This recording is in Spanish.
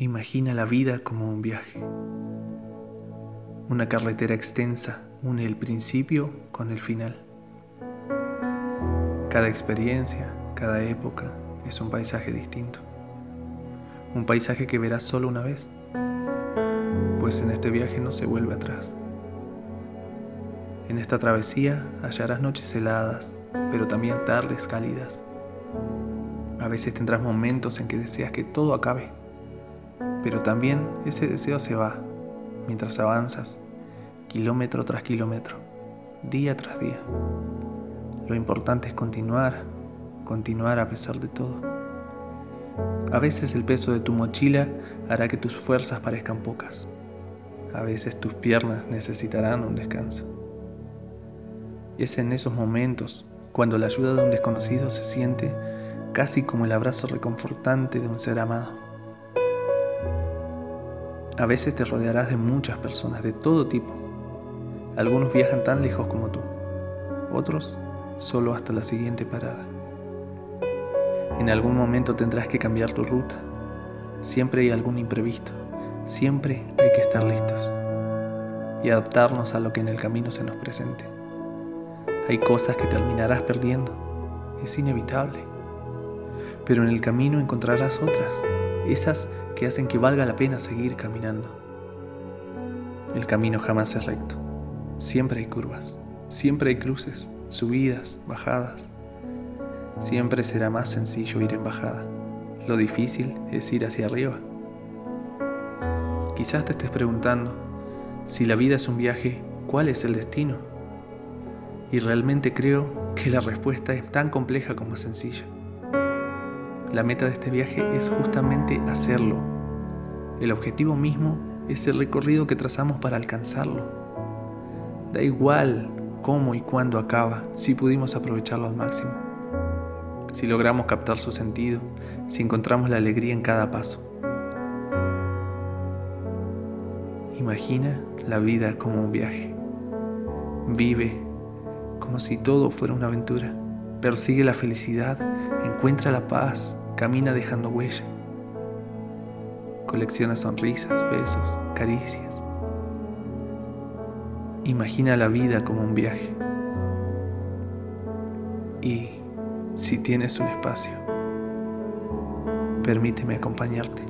Imagina la vida como un viaje. Una carretera extensa une el principio con el final. Cada experiencia, cada época es un paisaje distinto. Un paisaje que verás solo una vez, pues en este viaje no se vuelve atrás. En esta travesía hallarás noches heladas, pero también tardes cálidas. A veces tendrás momentos en que deseas que todo acabe pero también ese deseo se va mientras avanzas, kilómetro tras kilómetro, día tras día. Lo importante es continuar, continuar a pesar de todo. A veces el peso de tu mochila hará que tus fuerzas parezcan pocas. A veces tus piernas necesitarán un descanso. Y es en esos momentos cuando la ayuda de un desconocido se siente casi como el abrazo reconfortante de un ser amado. A veces te rodearás de muchas personas de todo tipo. Algunos viajan tan lejos como tú, otros solo hasta la siguiente parada. En algún momento tendrás que cambiar tu ruta. Siempre hay algún imprevisto. Siempre hay que estar listos y adaptarnos a lo que en el camino se nos presente. Hay cosas que terminarás perdiendo. Es inevitable. Pero en el camino encontrarás otras, esas que hacen que valga la pena seguir caminando. El camino jamás es recto. Siempre hay curvas, siempre hay cruces, subidas, bajadas. Siempre será más sencillo ir en bajada. Lo difícil es ir hacia arriba. Quizás te estés preguntando, si la vida es un viaje, ¿cuál es el destino? Y realmente creo que la respuesta es tan compleja como sencilla. La meta de este viaje es justamente hacerlo. El objetivo mismo es el recorrido que trazamos para alcanzarlo. Da igual cómo y cuándo acaba si pudimos aprovecharlo al máximo. Si logramos captar su sentido, si encontramos la alegría en cada paso. Imagina la vida como un viaje. Vive como si todo fuera una aventura. Persigue la felicidad, encuentra la paz, camina dejando huella. Colecciona sonrisas, besos, caricias. Imagina la vida como un viaje. Y si tienes un espacio, permíteme acompañarte.